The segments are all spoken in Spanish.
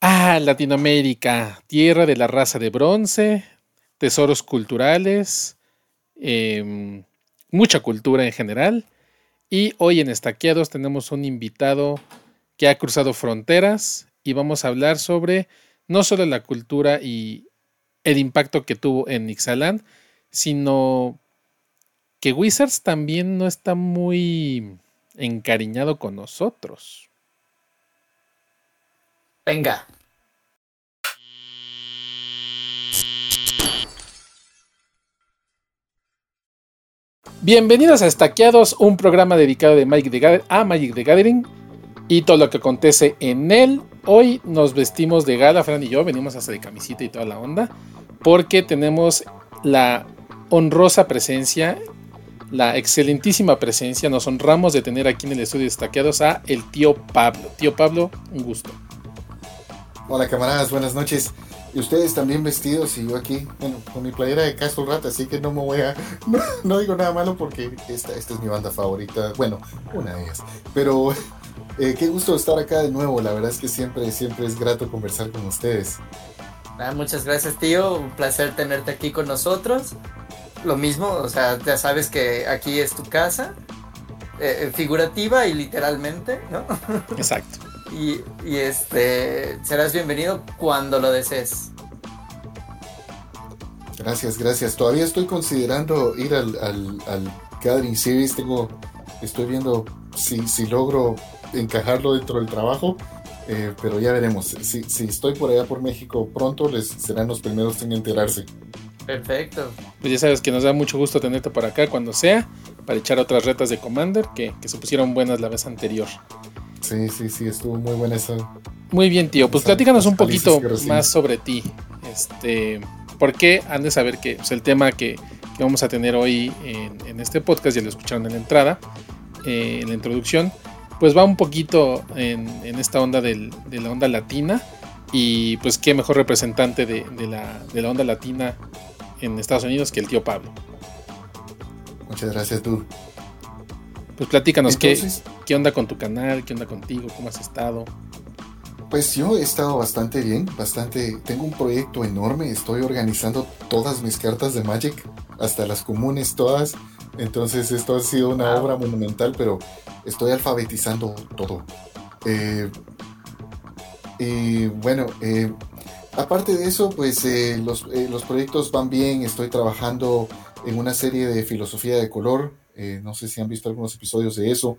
Ah, Latinoamérica, tierra de la raza de bronce, tesoros culturales, em, mucha cultura en general. Y hoy en Estaqueados tenemos un invitado que ha cruzado fronteras y vamos a hablar sobre no solo la cultura y el impacto que tuvo en Ixalan, sino que Wizards también no está muy encariñado con nosotros. Venga. Bienvenidos a Estaqueados, un programa dedicado de Magic a Magic the Gathering y todo lo que acontece en él. Hoy nos vestimos de gala, Fran y yo, venimos hasta de camisita y toda la onda, porque tenemos la honrosa presencia, la excelentísima presencia, nos honramos de tener aquí en el estudio Estaqueados a el tío Pablo. Tío Pablo, un gusto. Hola camaradas, buenas noches. Y ustedes también vestidos y yo aquí, bueno, con mi playera de Castle Rat, así que no me voy a, no, digo nada malo porque esta, esta es mi banda favorita, bueno, una de ellas. Pero eh, qué gusto estar acá de nuevo, la verdad es que siempre, siempre es grato conversar con ustedes. Ah, muchas gracias tío, un placer tenerte aquí con nosotros. Lo mismo, o sea, ya sabes que aquí es tu casa, eh, figurativa y literalmente, ¿no? Exacto. Y, este serás bienvenido cuando lo desees. Gracias, gracias. Todavía estoy considerando ir al, al, Gathering Series. Tengo, estoy viendo si, si logro encajarlo dentro del trabajo. Eh, pero ya veremos. Si, si, estoy por allá por México pronto, les serán los primeros en enterarse. Perfecto. Pues ya sabes que nos da mucho gusto tenerte por acá cuando sea, para echar otras retas de Commander que, que se pusieron buenas la vez anterior. Sí, sí, sí, estuvo muy buena esa. Muy bien, tío. Pues platícanos un poquito más sobre ti. Este, porque han de saber que pues, el tema que, vamos a tener hoy en, este podcast, ya lo escucharon en la entrada, eh, en la introducción, pues va un poquito en, esta onda de la onda latina. Y pues qué mejor representante de, la, de la onda latina en Estados Unidos que el tío Pablo. Muchas gracias tú. Pues platícanos, ¿qué, ¿qué onda con tu canal? ¿Qué onda contigo? ¿Cómo has estado? Pues yo he estado bastante bien, bastante. Tengo un proyecto enorme, estoy organizando todas mis cartas de Magic, hasta las comunes todas. Entonces esto ha sido una obra monumental, pero estoy alfabetizando todo. Eh, y bueno, eh, aparte de eso, pues eh, los, los proyectos van bien, estoy trabajando en una serie de filosofía de color eh, no sé si han visto algunos episodios de eso.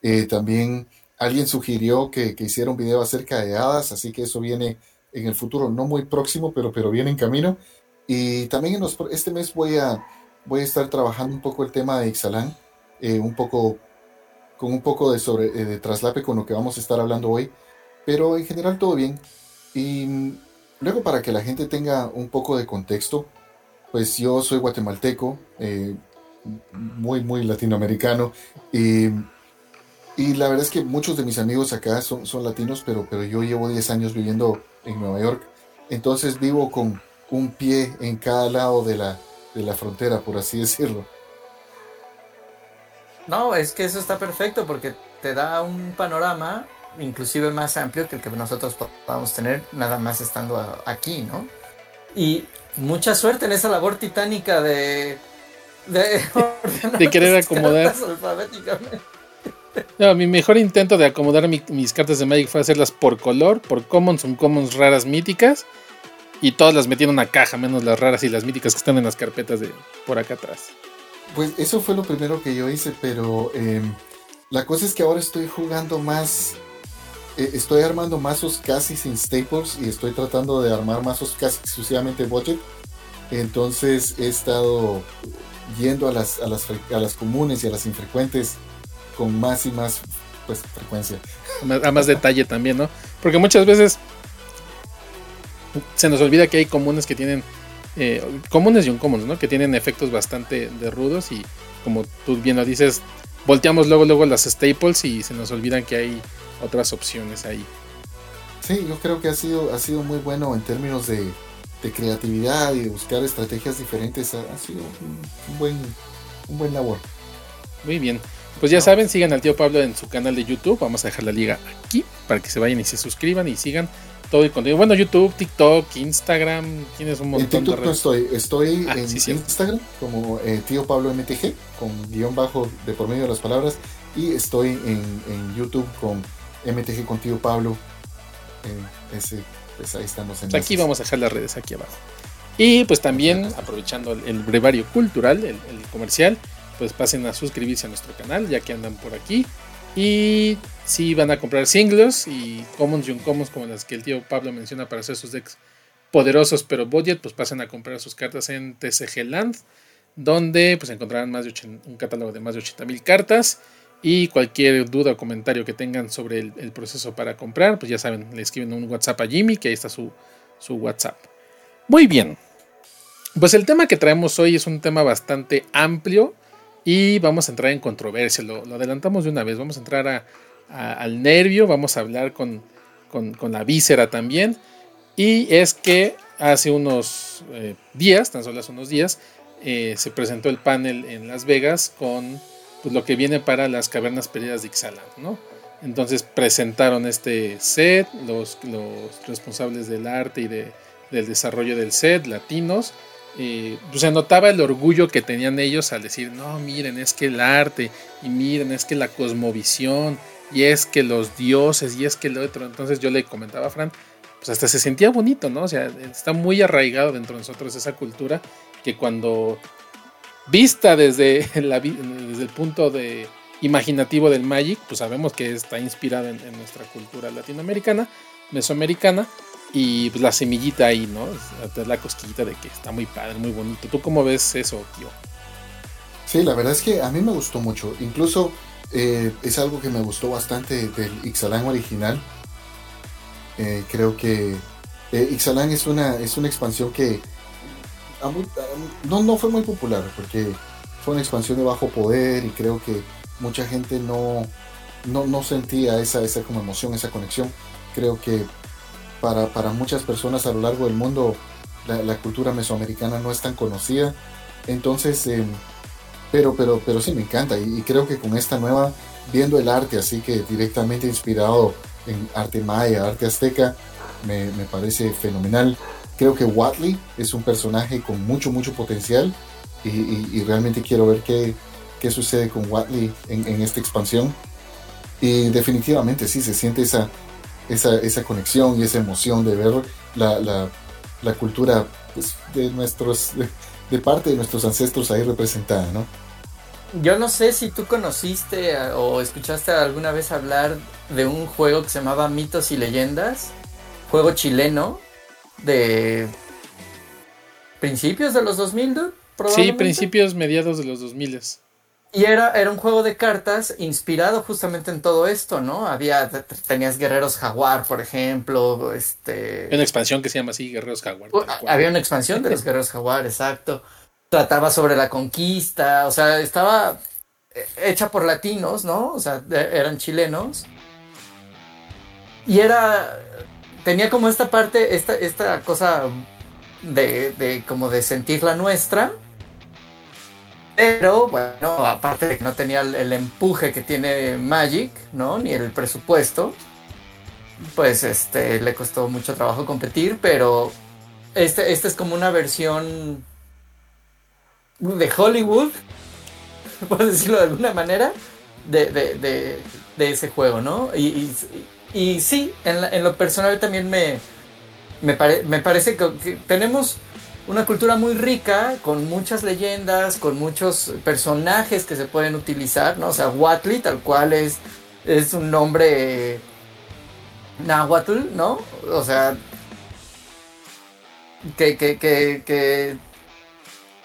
Eh, también alguien sugirió que, hiciera un video acerca de hadas, así que eso viene en el futuro, no muy próximo, pero, pero viene en camino. Y también este mes voy a, voy a estar trabajando un poco el tema de Ixalan, eh, un poco, con un poco de, sobre, de traslape con lo que vamos a estar hablando hoy, pero en general todo bien. Y luego para que la gente tenga un poco de contexto, pues yo soy guatemalteco, muy, muy latinoamericano. Y, y, la verdad es que muchos de mis amigos acá son, son latinos, pero, pero yo llevo 10 años viviendo en Nueva York. Entonces vivo con un pie en cada lado de la, de la frontera, por así decirlo. No, es que eso está perfecto porque te da un panorama inclusive más amplio que el que nosotros podamos tener nada más estando aquí, ¿no? Y mucha suerte en esa labor titánica de de, querer acomodar. No, mi mejor intento de acomodar mis cartas de Magic fue hacerlas por color, por commons, commons raras míticas. Y todas las metí en una caja, menos las raras y las míticas que están en las carpetas de por acá atrás. Pues eso fue lo primero que yo hice, pero em, la cosa es que ahora estoy jugando más. Eh, estoy armando mazos casi sin staples y estoy tratando de armar mazos casi exclusivamente budget. Entonces he estado yendo a las, a las, a las comunes y a las infrecuentes con más y más pues, frecuencia. A más detalle también, ¿no? Porque muchas veces se nos olvida que hay comunes que tienen, eh, comunes y un comunes, ¿no? Que tienen efectos bastante de rudos y como tú bien lo dices, volteamos luego luego las staples y se nos olvidan que hay otras opciones ahí. Sí, yo creo que ha sido, ha sido muy bueno en términos de, de creatividad y de buscar estrategias diferentes ha, sido un, buen, un buen labor. Muy bien. Pues ya saben, sigan al tío Pablo en su canal de YouTube. Vamos a dejar la liga aquí para que se vayan y se suscriban y sigan todo el contenido. Bueno, YouTube, TikTok, Instagram, tienes un montón en TikTok no estoy, estoy ah, en Instagram como eh, tío Pablo MTG, con guion bajo de por medio de las palabras, y estoy en, YouTube con MTG con tío Pablo. Eh, ese, pues ahí estamos. En pues aquí vamos a dejar las redes aquí abajo. Y pues también, aprovechando el, brevario cultural, el, comercial, pues pasen a suscribirse a nuestro canal, ya que andan por aquí. Y si van a comprar singles y commons y uncommons como las que el tío Pablo menciona para hacer sus decks poderosos pero budget, pues pasen a comprar sus cartas en TCG Land, donde pues encontrarán más de un catálogo de más de 80.000 cartas. Y cualquier duda o comentario que tengan sobre el, proceso para comprar, pues ya saben, le escriben un WhatsApp a Jimmy, que ahí está su, su WhatsApp. Muy bien. Pues el tema que traemos hoy es un tema bastante amplio y vamos a entrar en controversia. Lo, adelantamos de una vez. Vamos a entrar al nervio, vamos a hablar con, la víscera también. Y es que hace unos eh, días, tan solo hace unos días, eh, se presentó el panel en Las Vegas con pues, lo que viene para las cavernas perdidas de Ixalan, ¿no? Entonces presentaron este set, los, los responsables del arte y de, del desarrollo del set, latinos. Eh, pues se notaba el orgullo que tenían ellos al decir, no, miren, es que el arte, y miren, es que la cosmovisión, y es que los dioses, y es que lo otro. Entonces yo le comentaba a Fran, pues hasta se sentía bonito, ¿no? O sea, está muy arraigado dentro de nosotros esa cultura que cuando vista desde, el punto de imaginativo del Magic, pues sabemos que está inspirada en, nuestra cultura latinoamericana, mesoamericana, y pues la semillita ahí, ¿no? La cosquillita de que está muy padre, muy bonito. ¿Tú cómo ves eso, tío? Sí, la verdad es que a mí me gustó mucho. Incluso eh, es algo que me gustó bastante del Ixalan original. Eh, creo que eh, es una, es una expansión que no, no fue muy popular porque fue una expansión de bajo poder y creo que mucha gente no, no, sentía esa, esa como emoción, esa conexión. Creo que para, muchas personas a lo largo del mundo la, cultura mesoamericana no es tan conocida. Entonces, em, pero, pero, pero sí me encanta y, creo que con esta nueva, viendo el arte así que directamente inspirado en arte maya, arte azteca, me, me parece fenomenal. Creo que Watley es un personaje con mucho, mucho potencial y, realmente quiero ver qué, qué sucede con Watley en, en, esta expansión. Y definitivamente sí, se siente esa, esa, esa conexión y esa emoción de ver la, la, la cultura pues, de, nuestros, de, parte de nuestros ancestros ahí representada, ¿no? Yo no sé si tú conociste o escuchaste alguna vez hablar de un juego que se llamaba Mitos y Leyendas, juego chileno, de principios de los 2000, dude, Sí, principios, mediados de los 2000. Y era, era un juego de cartas inspirado justamente en todo esto, ¿no? Había, tenías guerreros jaguar, por ejemplo, este... Una expansión que se llama así, guerreros jaguar. Uh, había una expansión de los guerreros jaguar, exacto. Trataba sobre la conquista, o sea, estaba eh, hecha por latinos, ¿no? O sea, eran chilenos. Y era, tenía como esta parte, esta, esta cosa de, de como de sentir la nuestra. Pero bueno, aparte de que no tenía el, empuje que tiene Magic, ¿no? Ni el presupuesto, pues este le costó mucho trabajo competir, pero este, este es como una versión de Hollywood, por decirlo de alguna manera, de, de, de, ese juego, ¿no? y sí, en, lo personal también me, me, parece que, tenemos una cultura muy rica, con muchas leyendas, con muchos personajes que se pueden utilizar, ¿no? O sea, Watli tal cual es, es un nombre náhuatl, ¿no? O sea, que, que, que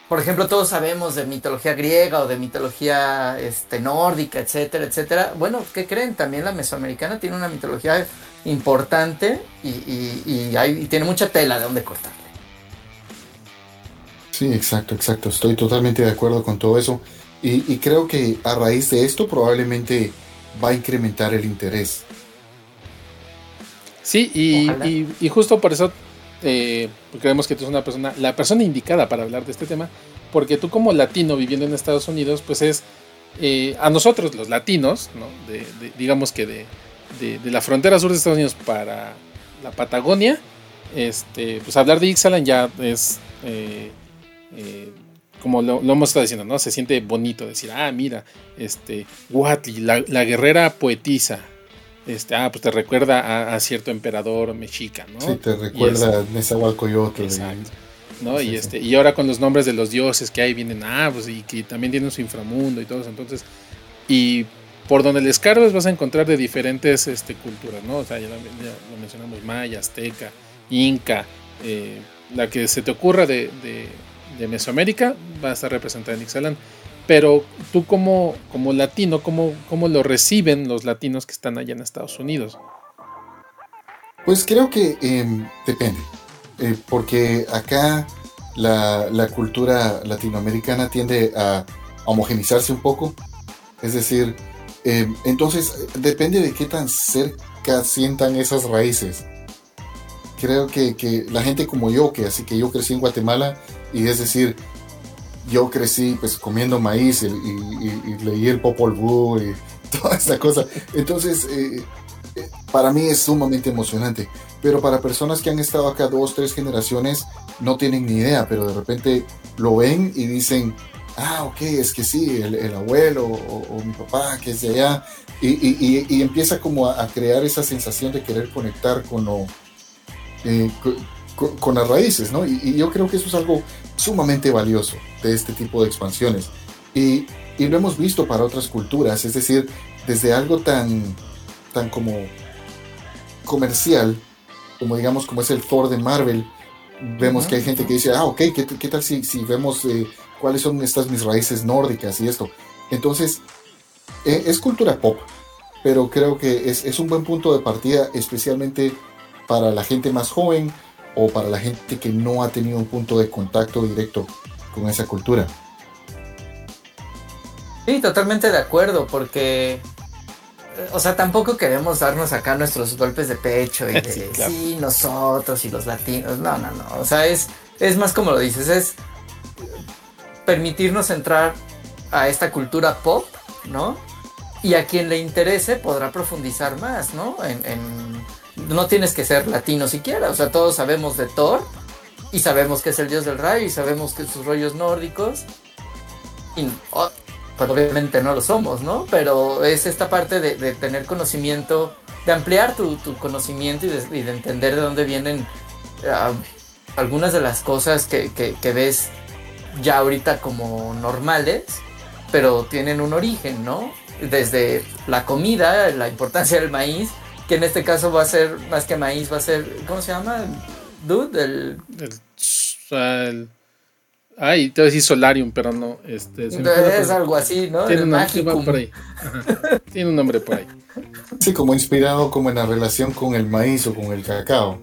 por ejemplo, todos sabemos de mitología griega o de mitología este, nórdica, etcétera, etcétera. Bueno, ¿qué creen? También la mesoamericana tiene una mitología importante y, tiene mucha tela de donde cortar. Sí, exacto, exacto. Estoy totalmente de acuerdo con todo eso. Y, creo que a raíz de esto probablemente va a incrementar el interés. Sí, y justo por eso eh, creemos que tú eres una persona, la persona indicada para hablar de este tema, porque tú como latino viviendo en Estados Unidos, pues es eh, a nosotros los latinos, digamos que de, la frontera sur de Estados Unidos para la Patagonia, este, pues hablar de Ixalan ya es, eh, como lo, hemos estado diciendo, ¿no? Se siente bonito decir, ah, mira, este, Huatli, la, guerrera poetisa. Este, ah, pues te recuerda a, cierto emperador mexica, ¿no? Sí, te recuerda a Nezahualcóyotl. Exacto. ¿no? y, este, y ahora con los nombres de los dioses que hay vienen, ah, pues y que también tienen su inframundo y todo eso. Entonces, y por donde les cargas vas a encontrar de diferentes este, culturas, ¿no? O sea, ya, lo mencionamos, maya, azteca, inca, eh, la que se te ocurra de, Mesoamérica va a estar representada en Ixalan. Pero tú como, como latino, ¿cómo, ¿cómo lo reciben los latinos que están allá en Estados Unidos? Pues creo que em, depende, eh, porque acá la, la, cultura latinoamericana tiende a homogenizarse un poco, es decir, eh, entonces, depende de qué tan cerca sientan esas raíces. Creo que, la gente como yo, que así que yo crecí en Guatemala, y es decir, yo crecí pues comiendo maíz y, leí el Popol Vuh y toda esta cosa. Entonces, eh, eh, para mí es sumamente emocionante. Pero para personas que han estado acá dos, tres generaciones, no tienen ni idea, pero de repente lo ven y dicen, ah, ok, es que sí, el, abuelo o, mi papá que es de allá, y, empieza como a, crear esa sensación de querer conectar con, eh, con, las raíces, ¿no? Y, yo creo que eso es algo sumamente valioso de este tipo de expansiones. Y, lo hemos visto para otras culturas, es decir, desde algo tan, tan como comercial, como digamos, como es el Thor de Marvel, vemos que hay gente que dice, ah, ok, ¿qué, tal si, si vemos... Eh, cuáles son estas mis raíces nórdicas y esto. Entonces, e, es cultura pop, pero creo que es, un buen punto de partida, especialmente para la gente más joven o para la gente que no ha tenido un punto de contacto directo con esa cultura. Sí, totalmente de acuerdo, porque, o sea, tampoco queremos darnos acá nuestros golpes de pecho y de, sí, nosotros y los latinos, no, no, no, o sea, es, es más como lo dices, es permitirnos entrar a esta cultura pop, ¿no? Y a quien le interese podrá profundizar más, ¿no? No tienes que ser latino siquiera, o sea, todos sabemos de Thor y sabemos que es el dios del rayo y sabemos que sus rollos nórdicos. Y, oh, pues obviamente no lo somos, ¿no? Pero es esta parte de, tener conocimiento, de ampliar tu, conocimiento y de, entender de dónde vienen ah, algunas de las cosas que, que ves ya ahorita como normales, pero tienen un origen, ¿no? Desde la comida, la importancia del maíz, que en este caso va a ser, más que maíz, va a ser, ¿cómo se llama? Dude, el... el, ay, te voy a decir solarium, pero no. Este, es algo así, ¿no? Tiene un nombre por ahí. Tiene un nombre por ahí. Sí, como inspirado como en la relación con el maíz o con el cacao.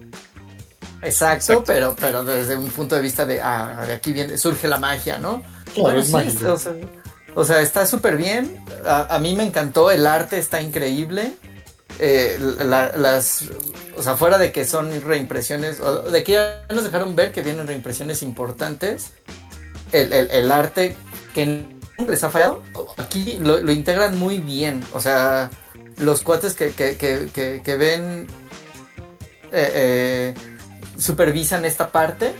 Exacto, pero pero desde un punto de vista de, ah, de aquí viene, surge la magia, ¿no? Claro, es o, sea, está súper bien. A, mí me encantó, el arte está increíble. Eh, las, o sea, fuera de que son reimpresiones, de que ya nos dejaron ver que vienen reimpresiones importantes, el, arte que les ha fallado, aquí lo, integran muy bien. O sea, los cuates que, que, que, que ven eh, eh, supervisan esta parte.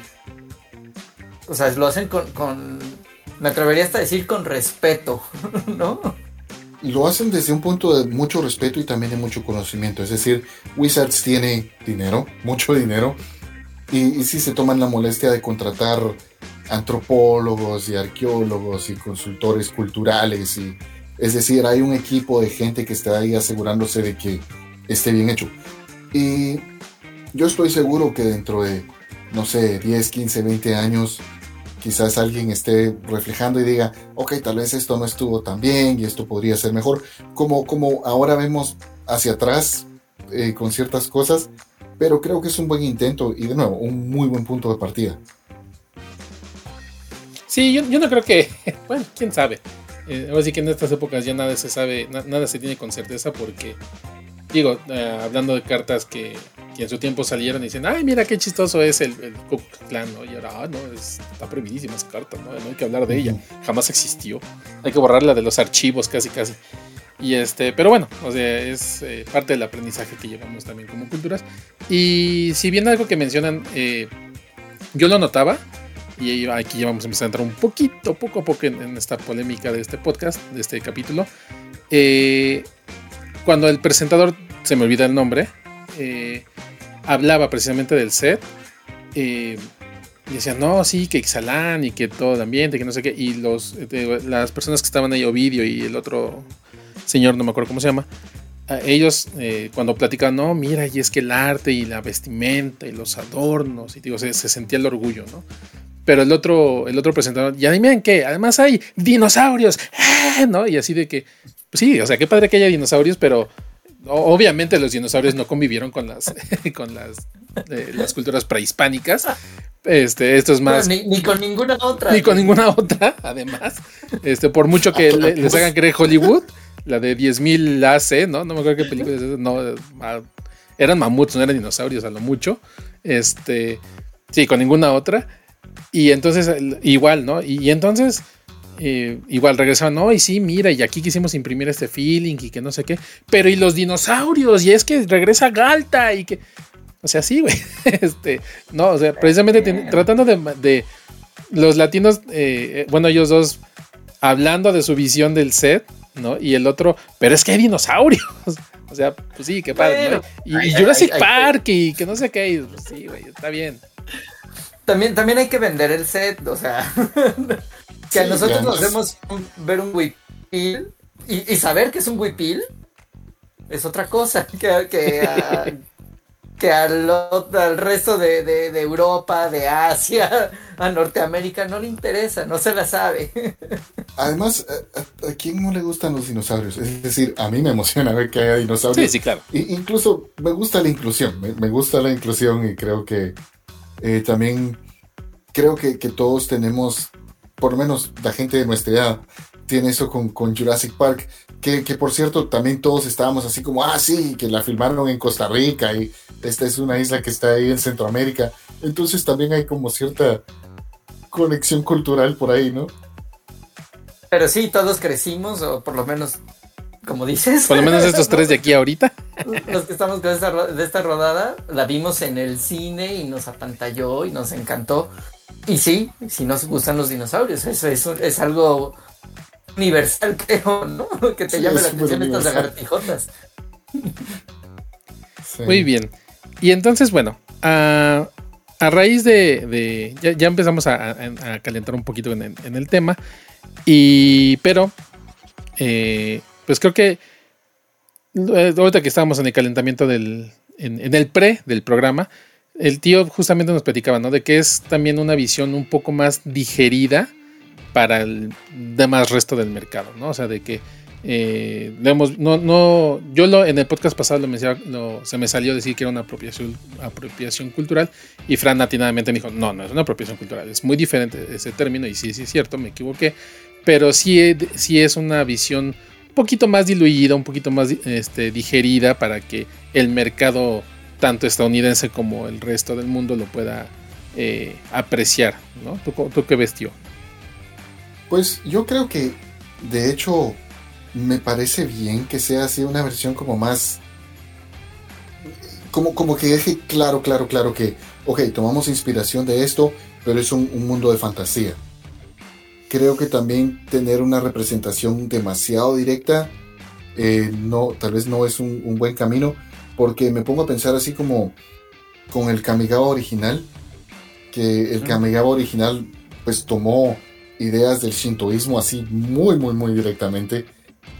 O sea, lo hacen con, me atrevería hasta decir con respeto, ¿no? Lo hacen desde un punto de mucho respeto y también de mucho conocimiento. Es decir, Wizards tiene dinero, mucho dinero, y, y sí se toman la molestia de contratar antropólogos y arqueólogos y consultores culturales. Y, es decir, hay un equipo de gente que está ahí asegurándose de que esté bien hecho. Y yo estoy seguro que dentro de, no sé, 10, 15, 20 años, quizás alguien esté reflejando y diga, ok, tal vez esto no estuvo tan bien y esto podría ser mejor, como, como ahora vemos hacia atrás eh, con ciertas cosas, pero creo que es un buen intento y de nuevo, un muy buen punto de partida. Sí, yo, no creo que, bueno, quién sabe. Eh, ahora sí que en estas épocas ya nada se sabe, nada se tiene con certeza porque, digo, eh, hablando de cartas que que en su tiempo salieron y dicen, ay, mira qué chistoso es el, el Clan, ¿no? Y ahora, ah, no, está prohibidísima esa carta, ¿no? No hay que hablar de ella, jamás existió. Hay que borrarla de los archivos casi, casi. Y este, pero bueno, o sea, es eh, parte del aprendizaje que llevamos también como culturas. Y si bien algo que mencionan, eh, yo lo notaba, y aquí ya vamos a empezar a entrar un poquito, poco a poco en, esta polémica de este podcast, de este capítulo. Eh, cuando el presentador, se me olvida el nombre, hablaba precisamente del set, y decían, no, sí, que Ixalán y que todo el ambiente, que no sé qué. Y los, las personas que estaban ahí, Ovidio y el otro señor, no me acuerdo cómo se llama, ellos eh, cuando platican, no, mira, y es que el arte y la vestimenta y los adornos, y digo, se, sentía el orgullo, ¿no? Pero el otro, el otro presentador, ya miren que además hay dinosaurios, ¡eh! ¿no? Y así de que, pues sí, o sea, qué padre que haya dinosaurios, pero obviamente los dinosaurios no convivieron con las, con las, eh, las culturas prehispánicas. Este, esto es más. ni, con ninguna otra. Ni con ninguna otra, además. Este, por mucho que les hagan creer Hollywood, la de 10.000 AC, ¿no? No me acuerdo qué película es esa. No, eran mamuts, no eran dinosaurios a lo mucho. Este, sí, con ninguna otra. Y entonces, igual, ¿no? Y, entonces, eh, igual regresaban, no, y sí, mira, y aquí quisimos imprimir este feeling y que no sé qué. Pero y los dinosaurios, y es que regresa Galta y que. O sea, sí, güey. Este, no, o sea, precisamente tratando de, los latinos, eh, eh, bueno, ellos dos hablando de su visión del set, ¿no? Y el otro, pero es que hay dinosaurios. O sea, pues sí, qué padre. Y, Jurassic Park y que no sé qué. Pues sí, güey, está bien. También, también hay que vender el set, o sea, que a nosotros nos hacemos ver un huipil y, saber que es un huipil es otra cosa que, que, que al, al resto de, Europa, de Asia, a Norteamérica no le interesa, no se la sabe. Además, ¿a, quién no le gustan los dinosaurios? Es decir, a mí me emociona ver que haya dinosaurios. Sí, sí, claro. incluso me gusta la inclusión, me, gusta la inclusión y creo que eh, también, creo que, que todos tenemos, por lo menos la gente de nuestra edad, tiene eso con, con Jurassic Park, que, por cierto también todos estábamos así como, ah, sí, que la filmaron en Costa Rica y esta es una isla que está ahí en Centroamérica. Entonces también hay como cierta conexión cultural por ahí, ¿no? Pero sí, todos crecimos, o por lo menos, como dices. Por lo menos estos tres de aquí ahorita. Los que estamos con esta, de esta rodada, la vimos en el cine y nos apantalló y nos encantó. Y sí, si nos gustan los dinosaurios, eso, eso es algo universal, creo, ¿no? Que te llame la atención estas lagartijotas. Muy bien. Y entonces, bueno, a, raíz de. ya, empezamos a, calentar un poquito en el, tema. Y. Pero. Eh, pues creo que. Eh, ahorita que estábamos en el calentamiento del. En, en, el pre del programa. El tío justamente nos platicaba, ¿no? De que es también una visión un poco más digerida para el demás resto del mercado, ¿no? O sea, de que eh, no, no, yo lo, en el podcast pasado lo, se me salió decir que era una apropiación, apropiación cultural y Fran atinadamente me dijo, no, no es una apropiación cultural, es muy diferente ese término y sí, sí es cierto, me equivoqué, pero sí, sí es una visión un poquito más diluida, un poquito más este, digerida para que el mercado tanto estadounidense como el resto del mundo lo pueda eh, apreciar, ¿no? ¿Tú, ¿Tú, qué vestió? Pues yo creo que, de hecho, me parece bien que sea así una versión como más... Como, como que deje claro, claro, claro que, ok, tomamos inspiración de esto, pero es un, mundo de fantasía. Creo que también tener una representación demasiado directa, eh, no, tal vez no es un, buen camino, porque me pongo a pensar así como con el Kamigawa original, que el Kamigawa original pues tomó ideas del shintoísmo así muy, muy, muy directamente.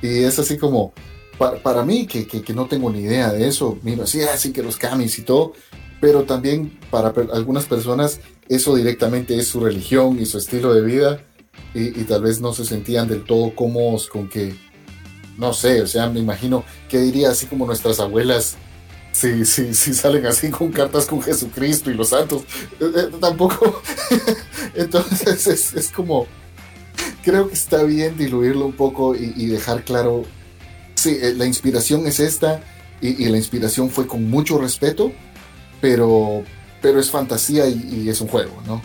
Y es así como, para, mí, que, que, no tengo ni idea de eso, miro así, así que los kamis y todo, pero también para algunas personas eso directamente es su religión y su estilo de vida y, tal vez no se sentían del todo cómodos con que, no sé, o sea, me imagino que diría así como nuestras abuelas si, si, si salen así con cartas con Jesucristo y los santos. Eh, eh, tampoco. Entonces es, como. Creo que está bien diluirlo un poco y, dejar claro. Sí, eh, la inspiración es esta y, la inspiración fue con mucho respeto, pero, pero es fantasía y, es un juego, ¿no?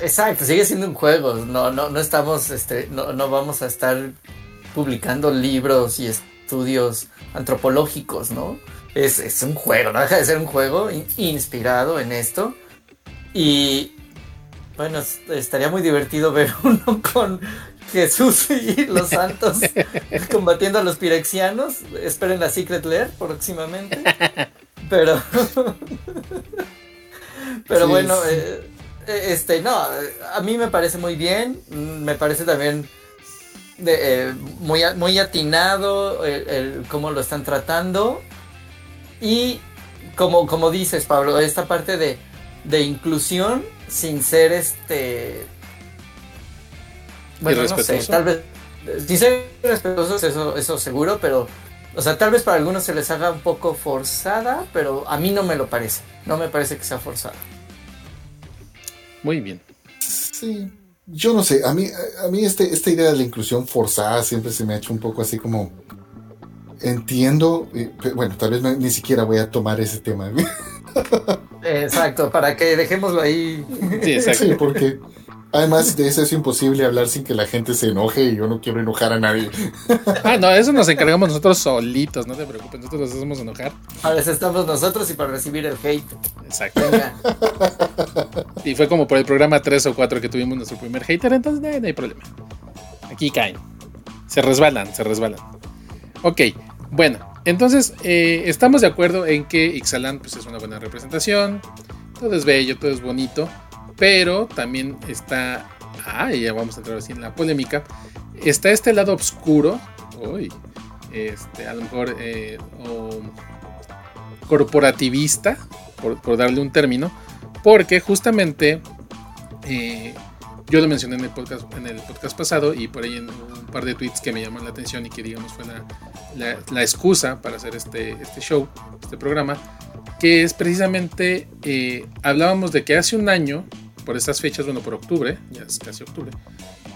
Exacto, sigue siendo un juego. No, no, no estamos, este, no, no vamos a estar publicando libros y estudios antropológicos, ¿no? Es, es un juego, no deja de ser un juego inspirado en esto. Y bueno, estaría muy divertido ver uno con Jesús y los santos combatiendo a los pirexianos. Esperen la Secret Lair próximamente. Pero. Pero bueno, eh, eh, este, no, a mí me parece muy bien. Me parece también eh, muy, muy atinado el, cómo lo están tratando. Y como, como dices, Pablo, esta parte de, de inclusión sin ser este bueno, no sé, tal vez. Sin ser respetuosos, eso, eso seguro, pero. O sea, tal vez para algunos se les haga un poco forzada, pero a mí no me lo parece. No me parece que sea forzada. Muy bien. Sí. Yo no sé, a mí, a mí este, esta idea de la inclusión forzada siempre se me ha hecho un poco así como. Entiendo, bueno, tal vez ni siquiera voy a tomar ese tema. Exacto, para que dejémoslo ahí. Sí, exacto. Sí, porque Además de eso es imposible hablar sin que la gente se enoje y yo no quiero enojar a nadie. Ah, no, eso nos encargamos nosotros solitos, no te preocupes, nosotros nos hacemos enojar. Para eso estamos nosotros y para recibir el hate. Exacto. Y fue como por el programa 3 o 4 que tuvimos nuestro primer hater, entonces no, hay problema. Aquí caen. Se resbalan, se resbalan. Ok, bueno, entonces eh, estamos de acuerdo en que Ixalan pues, es una buena representación, todo es bello, todo es bonito. Pero también está. Ah, ya vamos a entrar así en la polémica. Está este lado oscuro. Uy, este, a lo mejor. Eh, corporativista, por, darle un término. Porque justamente. Eh, yo lo mencioné en el podcast, en el podcast pasado y por ahí en un par de tweets que me llaman la atención y que digamos fue la, la, excusa para hacer este, este show, este programa, que es precisamente, eh, hablábamos de que hace un año por estas fechas, bueno, por octubre, ya es casi octubre,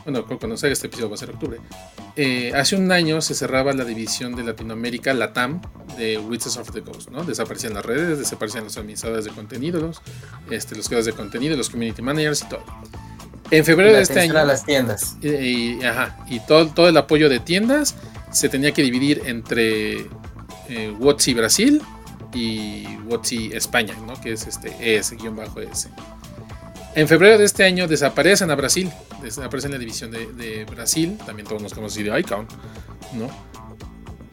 bueno, cuando salga este episodio va a ser octubre, eh, hace un año se cerraba la división de Latinoamérica, la TAM, de Wizards of the Coast, ¿no? Desaparecían las redes, desaparecían los administradores de contenidos, este, los creadores de contenido, los community managers y todo. En febrero de este año. A las tiendas. Y, ajá, y todo, todo el apoyo de tiendas se tenía que dividir entre eh, WotC Brasil y WotC España, ¿no? Que es este ES-ES. En febrero de este año desaparecen a Brasil, desaparecen la división de, Brasil, también todos nos conocemos de Icon, ¿no?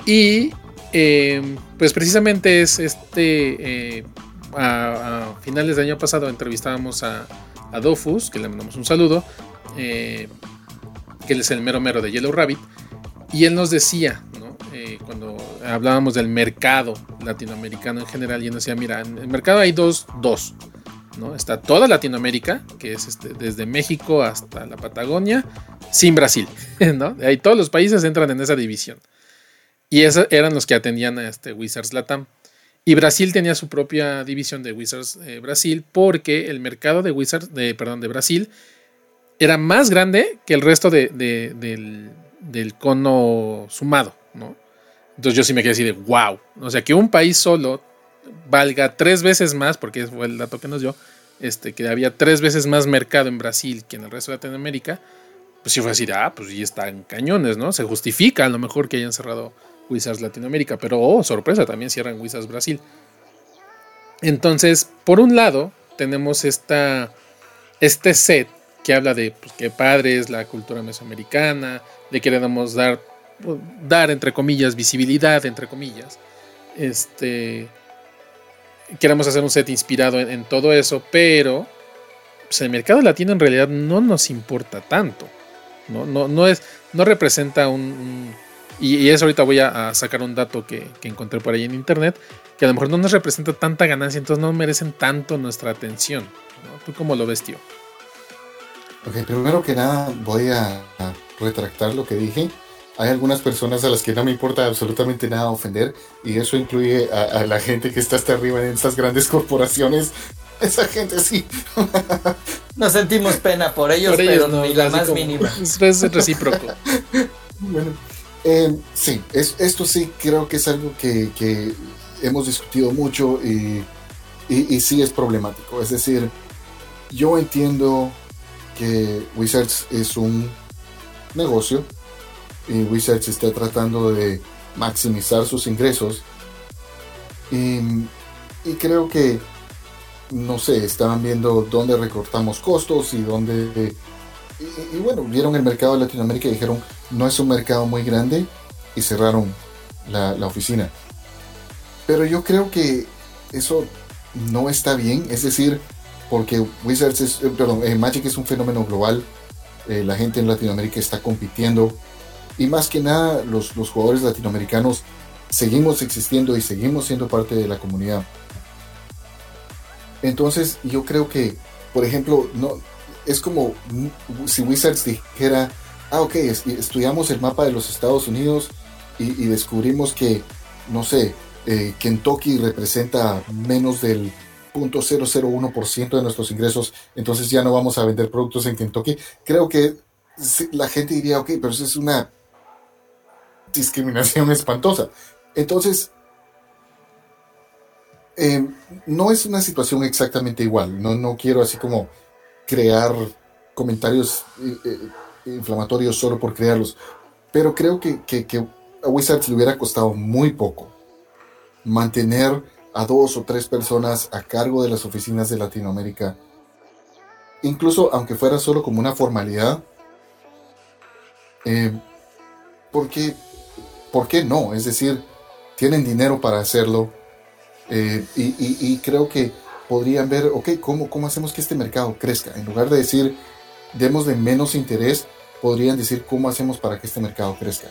Y em, pues precisamente es este, eh, a, finales del año pasado entrevistábamos a, Dofus, que le mandamos un saludo, eh, que él es el mero mero de Yellow Rabbit, y él nos decía, ¿no? Eh, cuando hablábamos del mercado latinoamericano en general, y él decía, mira, en el mercado hay dos, dos Está toda Latinoamérica, que es este, desde México hasta la Patagonia, sin Brasil, ¿no? Ahí todos los países entran en esa división. Y esos eran los que atendían a este Wizards Latam. Y Brasil tenía su propia división de Wizards eh, Brasil porque el mercado de Wizards, de, perdón, de Brasil era más grande que el resto del, cono sumado, ¿no? Entonces yo sí me quedé así de wow. O sea, que un país solo valga tres veces más, porque fue el dato que nos dio, este, que había tres veces más mercado en Brasil que en el resto de Latinoamérica, pues sí fue así, ah, pues ya están cañones, ¿no? Se justifica a lo mejor que hayan cerrado Wizards Latinoamérica, pero oh, sorpresa, también cierran Wizards Brasil. Entonces, por un lado, tenemos esta, este set que habla de pues, qué padre es la cultura mesoamericana, le queremos dar, dar, entre comillas, visibilidad, entre comillas. Este, queremos hacer un set inspirado en, todo eso, pero pues, el mercado latino en realidad no nos importa tanto. No, no, no, es, no representa un... y, eso ahorita voy a, sacar un dato que, encontré por ahí en internet, que a lo mejor no nos representa tanta ganancia, entonces no merecen tanto nuestra atención. ¿Tú cómo lo ves, tío? Ok, primero que nada voy a retractar lo que dije hay algunas personas a las que no me importa absolutamente nada ofender y eso incluye a, la gente que está hasta arriba en estas grandes corporaciones. Esa gente sí. Nos sentimos pena por ellos, pero ni la más mínima. Es recíproco. bueno, eh, sí, es, esto sí creo que es algo que, hemos discutido mucho y, y, y sí es problemático. Es decir, yo entiendo que Wizards es un negocio y Wizards está tratando de maximizar sus ingresos. Y, creo que, no sé, estaban viendo dónde recortamos costos y dónde... Y, bueno, vieron el mercado de Latinoamérica y dijeron, no es un mercado muy grande y cerraron la, oficina. Pero yo creo que eso no está bien, es decir, porque Wizards es, eh, perdón, eh, Magic es un fenómeno global, eh, la gente en Latinoamérica está compitiendo y más que nada los, los jugadores latinoamericanos seguimos existiendo y seguimos siendo parte de la comunidad. Entonces yo creo que, por ejemplo, no, es como si Wizards dijera, ah, ok, estudiamos el mapa de los Estados Unidos y, descubrimos que, no sé, Kentucky representa menos del 0.001% de nuestros ingresos, entonces ya no vamos a vender productos en Kentucky. Creo que la gente diría, ok, pero eso es una discriminación espantosa. Entonces, em, no es una situación exactamente igual. No, no quiero así como crear comentarios eh, eh, inflamatorios solo por crearlos. Pero creo que, que, a Wizards le hubiera costado muy poco mantener a dos o tres personas a cargo de las oficinas de Latinoamérica. Incluso aunque fuera solo como una formalidad. Eh, porque, ¿Por qué no? Es decir, tienen dinero para hacerlo. Y, creo que podrían ver, ok, ¿cómo, ¿cómo hacemos que este mercado crezca? En lugar de decir, demos de menos interés, podrían decir, ¿cómo hacemos para que este mercado crezca?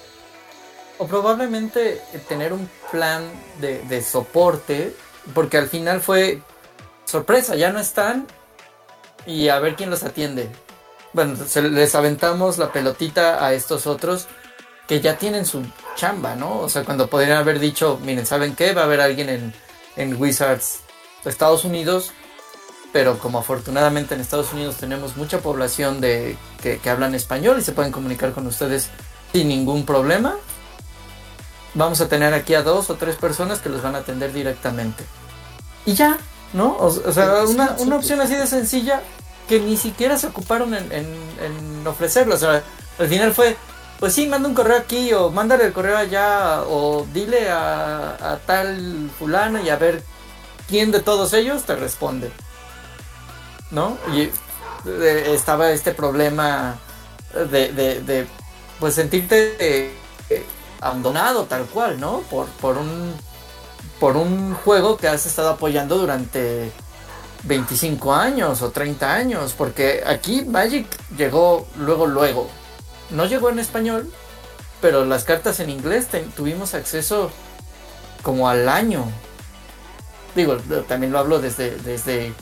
o probablemente tener un plan de, soporte, porque al final fue sorpresa, ya no están y a ver quién los atiende. Bueno, se les aventamos la pelotita a estos otros que ya tienen su chamba, ¿no? O sea, cuando podrían haber dicho, miren, ¿saben qué? Va a haber alguien en, en Wizards Estados Unidos, pero como afortunadamente en Estados Unidos tenemos mucha población de, que, que hablan español y se pueden comunicar con ustedes sin ningún problema, vamos a tener aquí a dos o tres personas que los van a atender directamente. Y ya, ¿no? O, sea, una, una, opción así de sencilla que ni siquiera se ocuparon en, en, ofrecerlo. O sea, al final fue, pues sí, manda un correo aquí o mándale el correo allá o dile a, a tal fulano y a ver quién de todos ellos te responde. ¿No? Y eh, estaba este problema de, pues sentirte... Eh, abandonado tal cual, ¿no? Por, por, un, por un juego que has estado apoyando durante 25 años o 30 años, porque aquí Magic llegó luego, luego. No llegó en español, pero las cartas en inglés tuvimos acceso como al año. Digo, también lo hablo desde, desde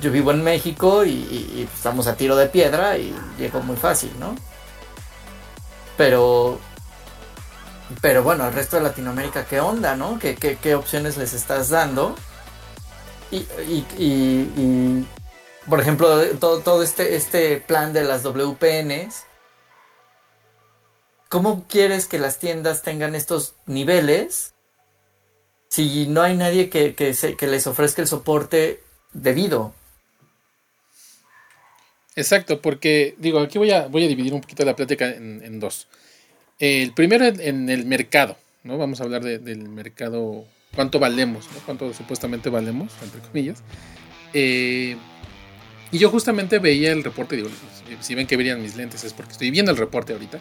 yo vivo en México y, estamos a tiro de piedra y llegó muy fácil, ¿no? Pero pero bueno, al resto de Latinoamérica, ¿qué onda, no? ¿Qué, qué, opciones les estás dando? Y, y, por ejemplo, todo, todo este, este plan de las WPNs, ¿cómo quieres que las tiendas tengan estos niveles si no hay nadie que, que, que les ofrezca el soporte debido? Exacto, porque digo, aquí voy a, voy a dividir un poquito la plática en, dos. El primero en el mercado, ¿no? Vamos a hablar del mercado, cuánto valemos, ¿no? Cuánto supuestamente valemos, entre comillas. Eh, y yo justamente veía el reporte, digo, si ven que verían mis lentes es porque estoy viendo el reporte ahorita.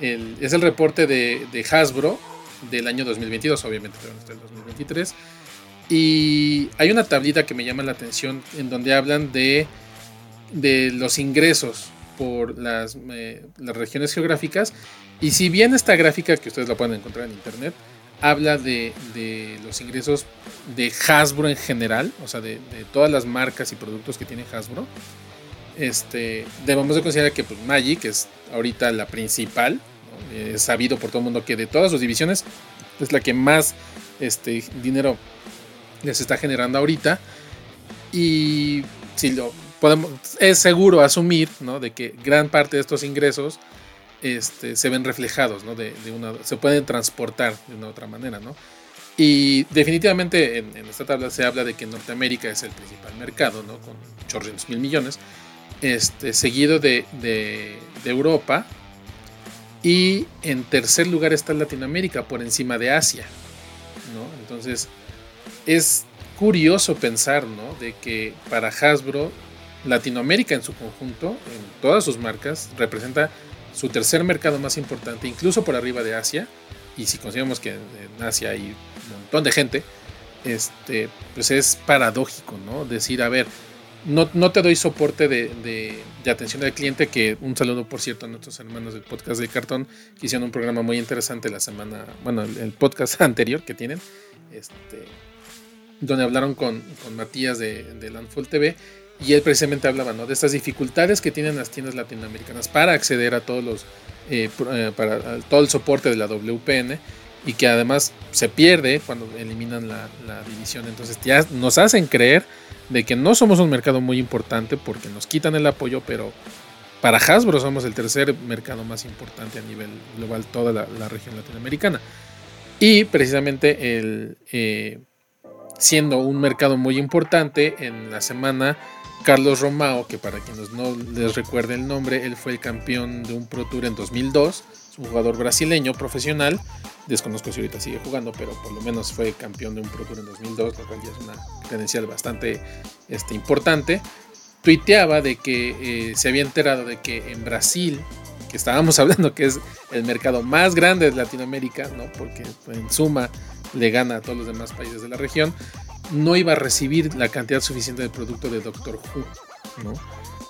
es el reporte de, Hasbro del año 2022, obviamente, pero no está el 2023. Y hay una tablita que me llama la atención en donde hablan de, de los ingresos por las, eh, las regiones geográficas y si bien esta gráfica, que ustedes la pueden encontrar en internet, habla de, los ingresos de Hasbro en general, o sea, de, todas las marcas y productos que tiene Hasbro, este, debemos de considerar que pues, Magic es ahorita la principal, es sabido por todo el mundo que de todas sus divisiones es la que más este, dinero les está generando ahorita. Y si lo podemos, es seguro asumir ¿no? de que gran parte de estos ingresos este, se ven reflejados, ¿no? De, una, se pueden transportar de una otra manera, ¿no? Y definitivamente en, esta tabla se habla de que Norteamérica es el principal mercado, ¿no? Con 800 mil millones, este, seguido de, de, Europa Y en tercer lugar está Latinoamérica, por encima de Asia. Entonces, es curioso pensar ¿no? de que para Hasbro, Latinoamérica en su conjunto, en todas sus marcas, representa su tercer mercado más importante, incluso por arriba de Asia. Y si consideramos que en Asia hay un montón de gente, este, pues es paradójico, ¿no? Decir, a ver, no, te doy soporte de, atención al cliente, que un saludo, por cierto, a nuestros hermanos del podcast de cartón, que hicieron un programa muy interesante la semana, bueno, el, podcast anterior que tienen, este, donde hablaron con, Matías de, de TV, y él precisamente hablaba de estas dificultades que tienen las tiendas latinoamericanas para acceder a todos los, eh, eh, para todo el soporte de la WPN y que además se pierde cuando eliminan la, división. Entonces ya nos hacen creer de que no somos un mercado muy importante porque nos quitan el apoyo, pero para Hasbro somos el tercer mercado más importante a nivel global, toda la, región latinoamericana. Y precisamente el, eh, siendo un mercado muy importante, en la semana Carlos Romao, que para quienes no les recuerde el nombre, él fue el campeón de un Pro Tour en 2002, es un jugador brasileño profesional, desconozco si ahorita sigue jugando, pero por lo menos fue campeón de un Pro Tour en 2002, lo cual ya es una credencial bastante este, importante, tuiteaba de que eh, se había enterado de que en Brasil, que estábamos hablando que es el mercado más grande de Latinoamérica, ¿no? porque en suma le gana a todos los demás países de la región, no iba a recibir la cantidad suficiente de producto de Doctor Who. ¿no?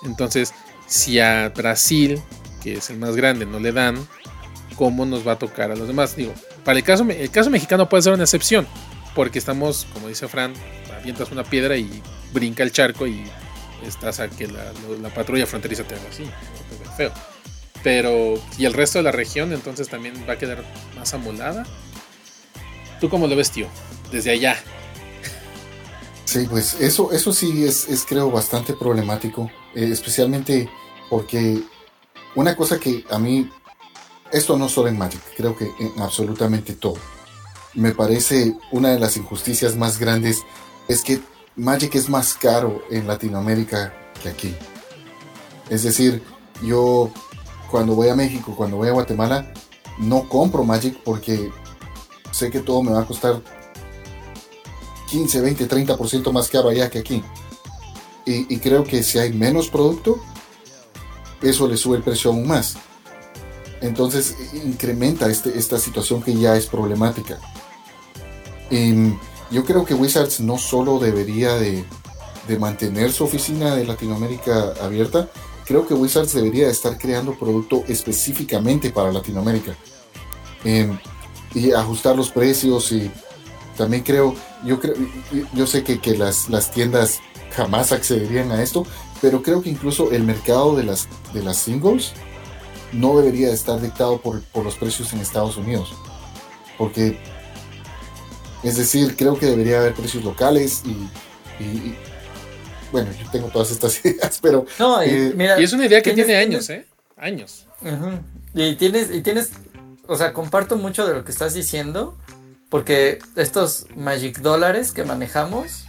Entonces, si a Brasil, que es el más grande, no le dan, ¿cómo nos va a tocar a los demás? Digo, para el caso, el caso mexicano puede ser una excepción, porque estamos, como dice Fran, avientas una piedra y brinca el charco y estás a que la, patrulla fronteriza te haga así, feo. Pero, y el resto de la región entonces también va a quedar más amolada. ¿Tú cómo lo ves, tío? Desde allá. Sí, pues eso, eso sí es, es creo bastante problemático, eh, especialmente porque una cosa que a mí, esto no solo en Magic, creo que en absolutamente todo, me parece una de las injusticias más grandes es que Magic es más caro en Latinoamérica que aquí. Es decir, yo cuando voy a México, cuando voy a Guatemala, no compro Magic porque sé que todo me va a costar 15, 20, 30% más caro allá que aquí. Y, creo que si hay menos producto, eso le sube el precio aún más. Entonces incrementa este, esta situación que ya es problemática. yo creo que Wizards no solo debería de, mantener su oficina de Latinoamérica abierta, creo que Wizards debería estar creando producto específicamente para Latinoamérica. y ajustar los precios y también creo, yo creo, yo sé que, las, tiendas jamás accederían a esto, pero creo que incluso el mercado de las singles no debería estar dictado por, por los precios en Estados Unidos. Porque, es decir, creo que debería haber precios locales y, bueno, yo tengo todas estas ideas, pero... No, y, eh, es una idea que tiene años, ¿eh? Años. Y tienes, y tienes, o sea, comparto mucho de lo que estás diciendo, porque estos Magic dólares que manejamos,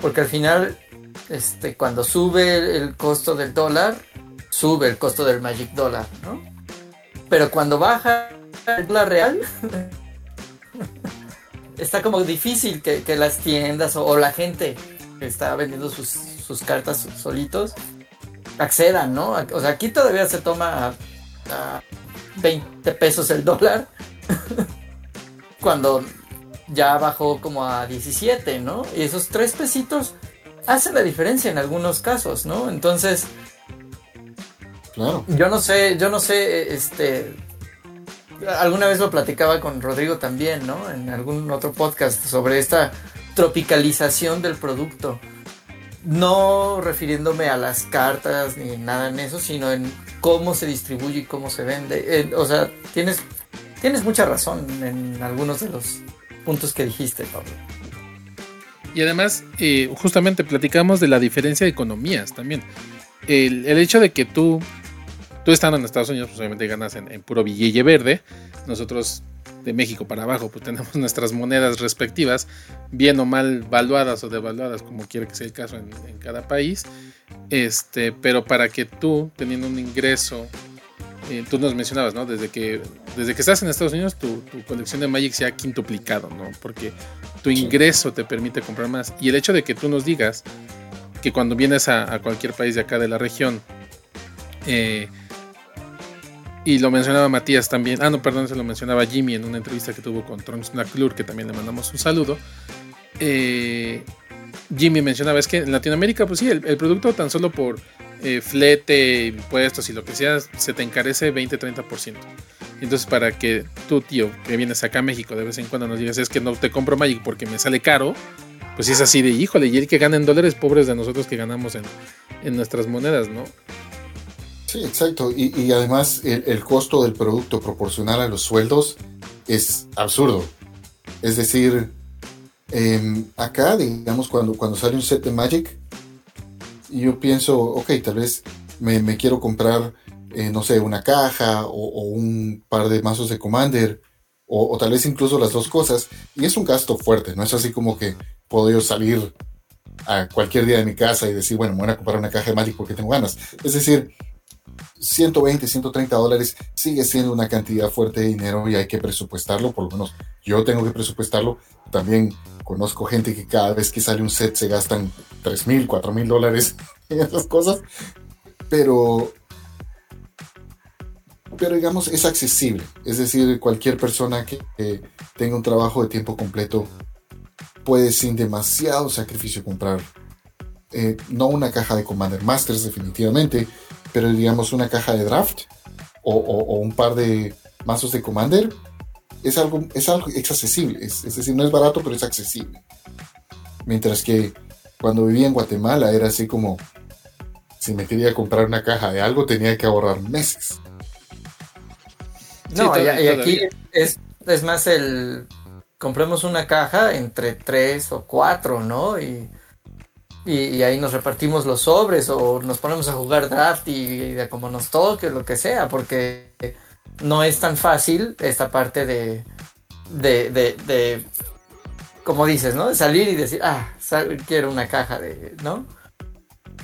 porque al final, este, cuando sube el costo del dólar, sube el costo del Magic dólar, ¿no? Pero cuando baja el dólar real, está como difícil que, las tiendas o, la gente que está vendiendo sus, cartas solitos accedan, ¿no? O sea, aquí todavía se toma a 20 pesos el dólar. cuando ya bajó como a 17, ¿no? Y esos tres pesitos hacen la diferencia en algunos casos, ¿no? Entonces, claro. yo no sé, yo no sé, este, alguna vez lo platicaba con Rodrigo también, ¿no? En algún otro podcast sobre esta tropicalización del producto. No refiriéndome a las cartas ni nada en eso, sino en cómo se distribuye y cómo se vende. Eh, o sea, tienes tienes mucha razón en algunos de los puntos que dijiste, Pablo. Y además, eh, justamente platicamos de la diferencia de economías también. El, hecho de que tú, tú estando en Estados Unidos, pues obviamente ganas en, puro billete verde. Nosotros de México para abajo, pues tenemos nuestras monedas respectivas, bien o mal valuadas o devaluadas, como quiera que sea el caso en, en cada país. Este, pero para que tú, teniendo un ingreso eh, tú nos mencionabas, ¿no? Desde que, desde que estás en Estados Unidos, tu, colección de Magic se ha quintuplicado, ¿no? Porque tu ingreso te permite comprar más. Y el hecho de que tú nos digas que cuando vienes a, cualquier país de acá de la región, eh, y lo mencionaba Matías también, ah, no, perdón, se lo mencionaba Jimmy en una entrevista que tuvo con Trunks McClure, que también le mandamos un saludo. Eh, Jimmy mencionaba, es que en Latinoamérica, pues sí, el, producto tan solo por eh, flete, impuestos y lo que sea, se te encarece 20-30%. Entonces, para que tú, tío, que vienes acá a México de vez en cuando nos digas, es que no te compro Magic porque me sale caro, pues es así de, híjole, y el que gana en dólares, pobres de nosotros que ganamos en, en nuestras monedas, ¿no? Sí, exacto. Y, además el, costo del producto proporcional a los sueldos es absurdo. Es decir, em, acá, digamos, cuando, cuando sale un set de Magic, yo pienso, ok, tal vez me, quiero comprar, eh, no sé, una caja o, un par de mazos de Commander, o, tal vez incluso las dos cosas, y es un gasto fuerte, no es así como que puedo yo salir a cualquier día de mi casa y decir, bueno, me voy a comprar una caja de Magic porque tengo ganas. Es decir, 120, 130 dólares sigue siendo una cantidad fuerte de dinero y hay que presupuestarlo, por lo menos yo tengo que presupuestarlo. También conozco gente que cada vez que sale un set se gastan 3 mil, 4 mil dólares en esas cosas, pero, pero digamos es accesible. Es decir, cualquier persona que tenga un trabajo de tiempo completo puede sin demasiado sacrificio comprar eh, no una caja de Commander Masters definitivamente, pero digamos una caja de draft o, un par de mazos de Commander, es algo, es algo es accesible. Es, decir, no es barato, pero es accesible. Mientras que cuando vivía en Guatemala era así como, si me quería comprar una caja de algo, tenía que ahorrar meses. No, y, aquí es, es más el, compremos una caja entre tres o cuatro, ¿no? Y y, ahí nos repartimos los sobres o nos ponemos a jugar draft y, de como nos toque, lo que sea, porque no es tan fácil esta parte de, de, de, como dices, ¿no? De salir y decir, ah, quiero una caja de, ¿no?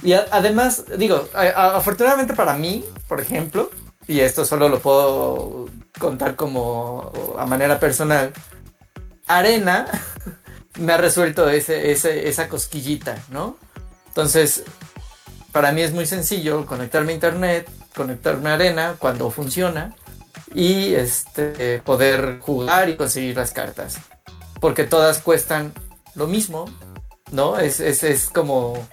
Y además, digo, afortunadamente para mí, por ejemplo, y esto solo lo puedo contar como a manera personal, arena me ha resuelto ese, esa cosquillita, ¿no? Entonces, para mí es muy sencillo conectarme a internet, conectarme a arena cuando funciona y este, poder jugar y conseguir las cartas. Porque todas cuestan lo mismo, ¿no? Es, es, es como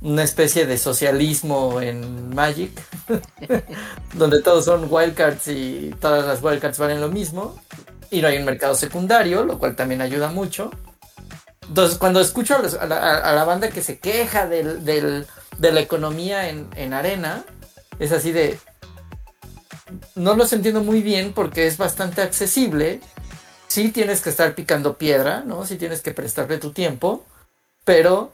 una especie de socialismo en Magic, donde todos son wildcards y todas las wildcards valen lo mismo. Y no hay un mercado secundario, lo cual también ayuda mucho. Entonces, cuando escucho a, la, banda que se queja de la economía en, arena, es así de... No los entiendo muy bien porque es bastante accesible. Sí tienes que estar picando piedra, ¿no? Sí tienes que prestarle tu tiempo, pero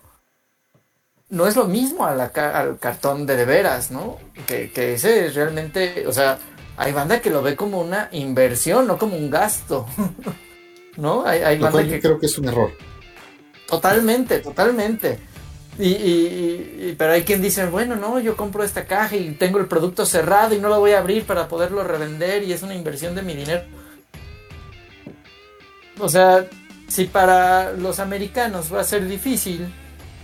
no es lo mismo al cartón de de veras, ¿no? Que, ese es realmente, o sea, hay banda que lo ve como una inversión, no como un gasto. ¿No? Hay, hay banda que creo que es un error. Totalmente, totalmente. Y, pero hay quien dice, bueno, no, yo compro esta caja y tengo el producto cerrado y no lo voy a abrir para poderlo revender y es una inversión de mi dinero. O sea, si para los americanos va a ser difícil,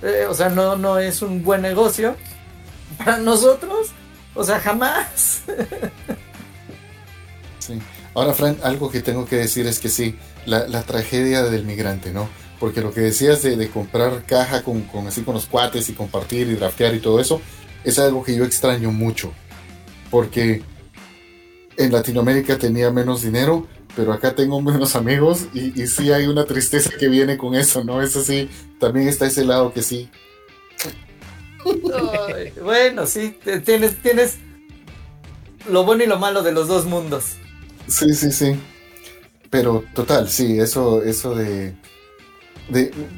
eh, o sea, no, no es un buen negocio, para nosotros, o sea, jamás. Ahora, Frank, algo que tengo que decir es que sí, la tragedia del migrante, ¿no? Porque lo que decías de, comprar caja con, así con los cuates y compartir y draftear y todo eso, es algo que yo extraño mucho, porque en Latinoamérica tenía menos dinero, pero acá tengo menos amigos y, y sí hay una tristeza que viene con eso, ¿no? Es así, también está ese lado que sí. bueno, sí, tienes, tienes lo bueno y lo malo de los dos mundos. Sí, sí, sí. Pero total, sí, eso, eso de,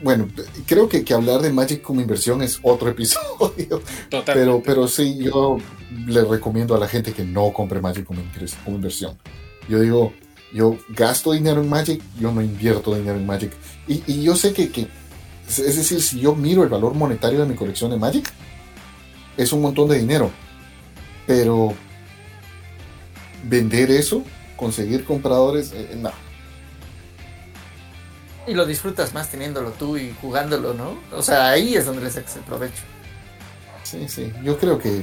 bueno, creo que, que, hablar de Magic como inversión es otro episodio. Pero, pero sí, yo le recomiendo a la gente que no compre Magic como, como inversión. Yo digo, yo gasto dinero en Magic, yo no invierto dinero en Magic. Y, y yo sé que, que, es decir, si yo miro el valor monetario de mi colección de Magic, es un montón de dinero. Pero vender eso, conseguir compradores, eh, no. Y lo disfrutas más teniéndolo tú y jugándolo, ¿no? O sea, ahí es donde le sacas el provecho. Sí, sí. Yo creo que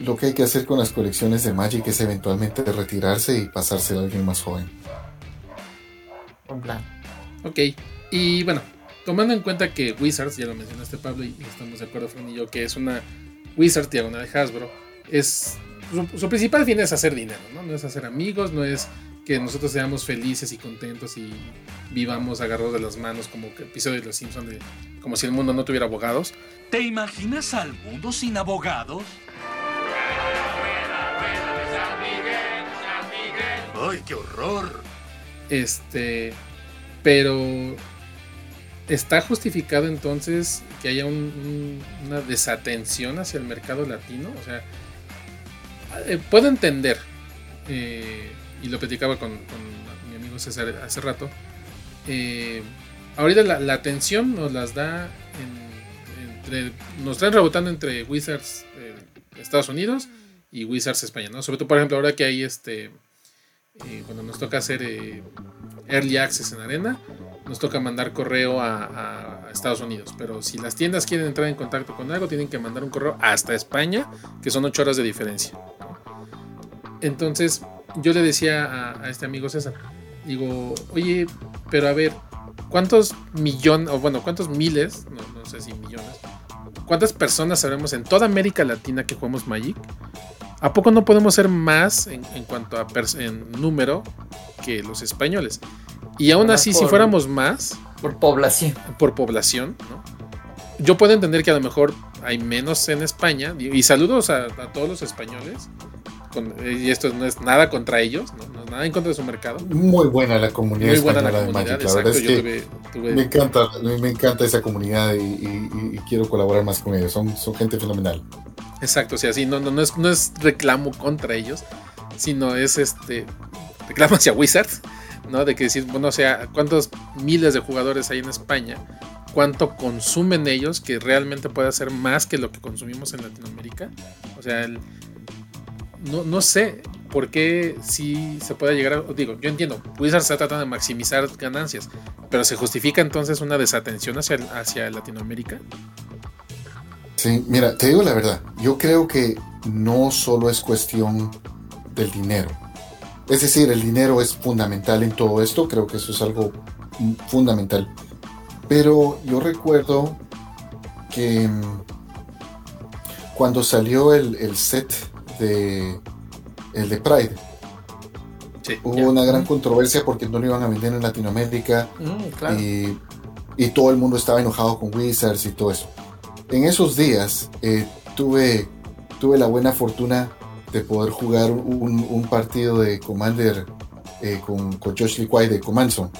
lo que hay que hacer con las colecciones de Magic es eventualmente retirarse y pasarse a alguien más joven. Un plan. Ok. Y bueno, tomando en cuenta que Wizards, ya lo mencionaste Pablo, y estamos de acuerdo Fran y yo, que es una Wizard diagonal de Hasbro, es su, su, principal fin es hacer dinero, ¿no? No es hacer amigos, no es que nosotros seamos felices y contentos y vivamos agarrados de las manos como el episodio de Los Simpsons de como si el mundo no tuviera abogados. ¿Te imaginas al mundo sin abogados? ¡Ay, qué horror! Este, pero está justificado entonces que haya un, un, una desatención hacia el mercado latino. O sea, eh, puedo entender, eh, y lo platicaba con, con, mi amigo César hace rato. Eh, ahorita la, la, nos las da en, entre, nos están rebotando entre Wizards Estados Unidos y Wizards España, ¿no? Sobre todo, por ejemplo, ahora que hay este eh, cuando nos toca hacer eh, early access en arena, nos toca mandar correo a, a, Estados Unidos. Pero si las tiendas quieren entrar en contacto con algo, tienen que mandar un correo hasta España, que son 8 horas de diferencia. Entonces, yo le decía a, a este amigo César, digo, oye, pero a ver, ¿cuántos millones, o bueno, cuántos miles, no, no sé si millones, cuántas personas sabemos en toda América Latina que jugamos Magic? ¿A poco no podemos ser más en, en cuanto a en número que los españoles? Y aún así, por, si fuéramos más... Por población. Por población, ¿no? Yo puedo entender que a lo mejor hay menos en España. Y saludos a, a todos los españoles. Con, y esto no es nada contra ellos, ¿no? no es nada en contra de su mercado. Muy buena la comunidad Muy buena la de Magic. exacto, La verdad es que tuve, tuve... Me, encanta, me encanta esa comunidad y, y, y, quiero colaborar más con ellos. Son, son gente fenomenal. Exacto, o sea, sí, no, no, no, es, no es reclamo contra ellos, sino es este reclamo hacia Wizards, ¿no? De que decir, bueno, o sea, ¿cuántos miles de jugadores hay en España? ¿Cuánto consumen ellos que realmente puede ser más que lo que consumimos en Latinoamérica? O sea, el, no, no sé por qué si se puede llegar a. Digo, yo entiendo, Wizards está tratando de maximizar ganancias, pero ¿se justifica entonces una desatención hacia, hacia Latinoamérica? Sí, mira, te digo la verdad, yo creo que no solo es cuestión del dinero. Es decir, el dinero es fundamental en todo esto, creo que eso es algo fundamental. Pero yo recuerdo que mm, cuando salió el, el set el de Pride, sí, hubo ya. una gran controversia porque no lo iban a vender en Latinoamérica Mm, claro. y, y todo el mundo estaba enojado con Wizards y todo eso en esos días eh, tuve, tuve la buena fortuna de poder jugar un, un partido de Commander eh, con, con, Josh de Command Zone.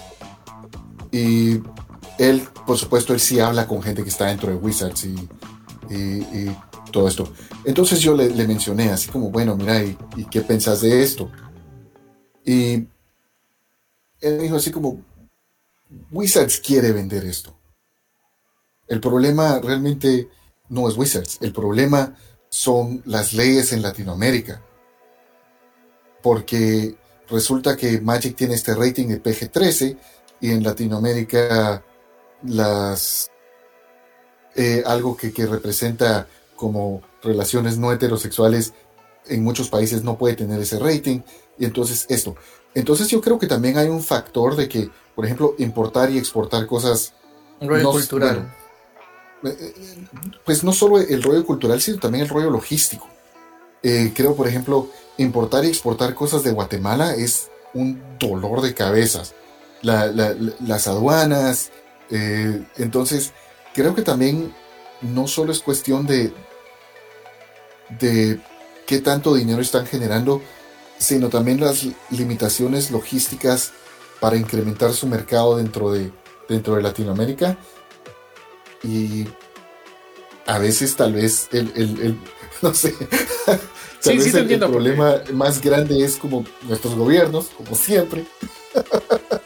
Y él, por supuesto, él sí habla con gente que está dentro de Wizards y, y, y todo esto. Entonces yo le, mencioné así como, bueno, mira, ¿y, ¿y qué pensás de esto? Y él dijo así como, Wizards quiere vender esto. El problema realmente no es Wizards, el problema son las leyes en Latinoamérica. Porque resulta que Magic tiene este rating de PG-13 y en Latinoamérica las eh, algo que, que, representa como relaciones no heterosexuales en muchos países no puede tener ese rating y entonces esto entonces yo creo que también hay un factor de que por ejemplo importar y exportar cosas un rollo no, cultural bueno, pues no solo el rollo cultural, sino también el rollo logístico. Eh, creo, por ejemplo, importar y exportar cosas de Guatemala es un dolor de cabezas. La, la, las aduanas. Eh, entonces, creo que también no solo es cuestión de, de qué tanto dinero están generando, sino también las limitaciones logísticas para incrementar su mercado dentro de, dentro de Latinoamérica. Y a veces tal vez el, el, el no sé, tal sí, vez sí el, el, problema porque... más grande es como nuestros gobiernos, como siempre.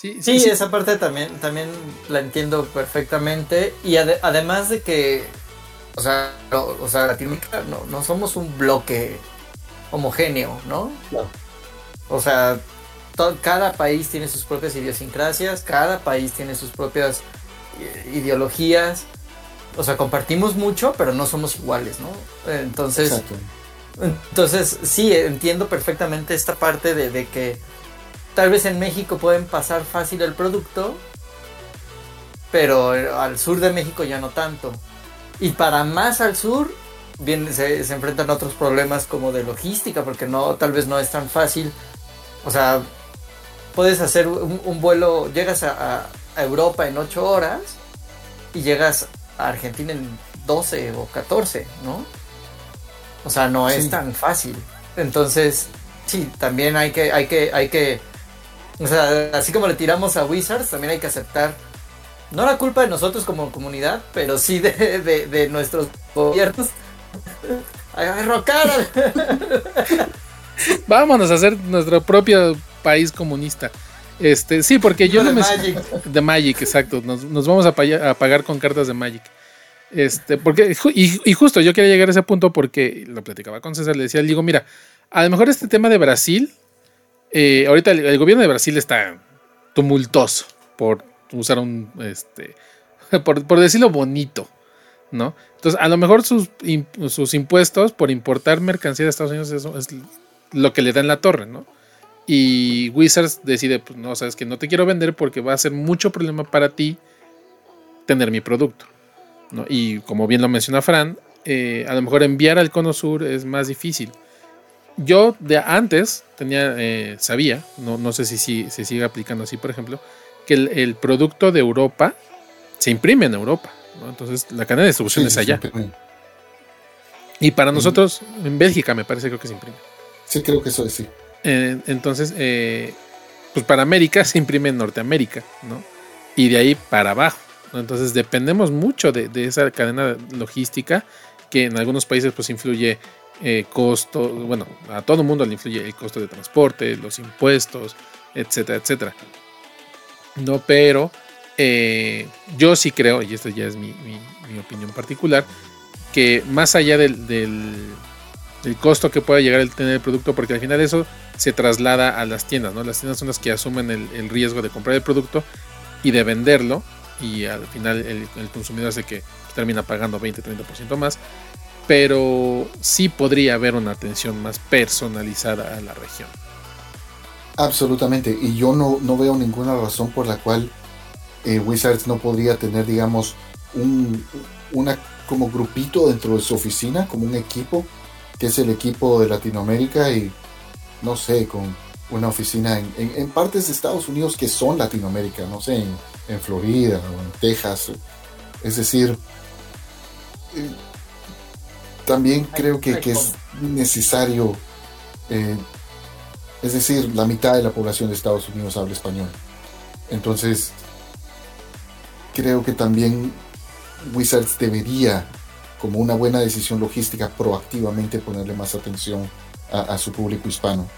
Sí, sí, sí, esa parte también, también la entiendo perfectamente. Y ade además de que, o sea, no, o sea Latinoamérica no, no somos un bloque homogéneo, ¿no? Claro. O sea, to- cada país tiene sus propias idiosincrasias, cada país tiene sus propias eh, ideologías. O sea, compartimos mucho, pero no somos iguales, ¿no? Entonces, Exacto. entonces, sí, entiendo perfectamente esta parte de, de que tal vez en México pueden pasar fácil el producto, pero al sur de México ya no tanto. Y para más al sur, bien, se, se enfrentan otros problemas como de logística, porque no, tal vez no es tan fácil. O sea, puedes hacer un, un vuelo, llegas a, a- a Europa en 8 horas y llegas a Argentina en 12 o 14, ¿no? O sea, no es Sí. tan fácil. Entonces, sí, también hay que, hay que, hay que, o sea, así como le tiramos a Wizards, también hay que aceptar, no la culpa de nosotros como comunidad, pero sí de, de, de nuestros gobiernos. Agarro cara. Vámonos a hacer nuestro propio país comunista. Este, sí, porque yo de no me Magic. de Magic, exacto. Nos, nos vamos a, paya- a pagar con cartas de Magic. Este, porque, y, y justo yo quería llegar a ese punto porque lo platicaba con César, le decía, le digo, mira, a lo mejor este tema de Brasil, eh, ahorita el, el gobierno de Brasil está tumultuoso, por usar un, este, por, decirlo bonito, ¿no? Entonces, a lo mejor sus, sus impuestos por importar mercancía de Estados Unidos eso es lo que le da en la torre, ¿no? Y Wizards decide, pues no, sabes que no te quiero vender porque va a ser mucho problema para ti tener mi producto. ¿no? Y como bien lo menciona Fran, eh, a lo mejor enviar al cono sur es más difícil. Yo de antes tenía, eh, sabía, no, no sé si, si se sigue aplicando así, por ejemplo, que el, el producto de Europa se imprime en Europa. ¿no? Entonces la cadena de distribución Sí, es allá. Y para nosotros, en Bélgica me parece creo que se imprime. Sí, creo que eso es sí. Eh, entonces, eh, pues para América se imprime en Norteamérica, ¿no? Y de ahí para abajo. ¿no? Entonces dependemos mucho de, de esa cadena logística que en algunos países pues influye eh, costo, bueno, a todo el mundo le influye el costo de transporte, los impuestos, etcétera, etcétera. No, pero eh, yo sí creo, y esta ya es mi, opinión particular, que más allá del, del, costo que pueda llegar a tener el producto, porque al final eso se traslada a las tiendas, ¿no? Las tiendas son las que asumen el, el riesgo de comprar el producto y de venderlo, y al final el, el consumidor el que termina pagando 20-30% más, pero sí podría haber una atención más personalizada a la región. Absolutamente. Y yo no, no veo ninguna razón por la cual eh, Wizards no podría tener, digamos, un una como grupito dentro de su oficina, como un equipo, que es el equipo de Latinoamérica y no sé, con una oficina en, en- en partes de Estados Unidos que son Latinoamérica, no sé, en, en Florida o en Texas. Es decir, eh, también creo que, que es necesario, eh, es decir, la mitad de la población de Estados Unidos habla español. Entonces, creo que también Wizards debería, como una buena decisión logística, proactivamente ponerle más atención a, su público hispano.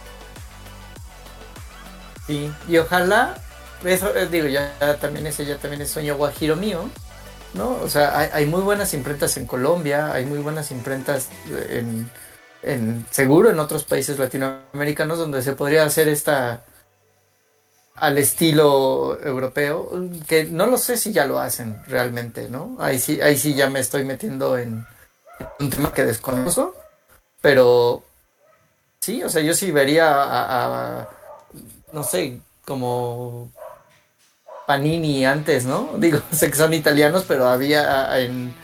Sí, y ojalá, eso eh, digo, ya también ese ya también es sueño guajiro mío, ¿no? O sea, hay, hay muy buenas imprentas en Colombia, hay muy buenas imprentas en, en seguro en otros países latinoamericanos donde se podría hacer esta al estilo europeo, que no lo sé si ya lo hacen realmente, ¿no? Ahí sí, ahí sí ya me estoy metiendo en un tema que desconozco, pero sí, o sea, yo sí vería a- a no sé, como Panini antes, ¿no? Digo, sé que son italianos, pero había en,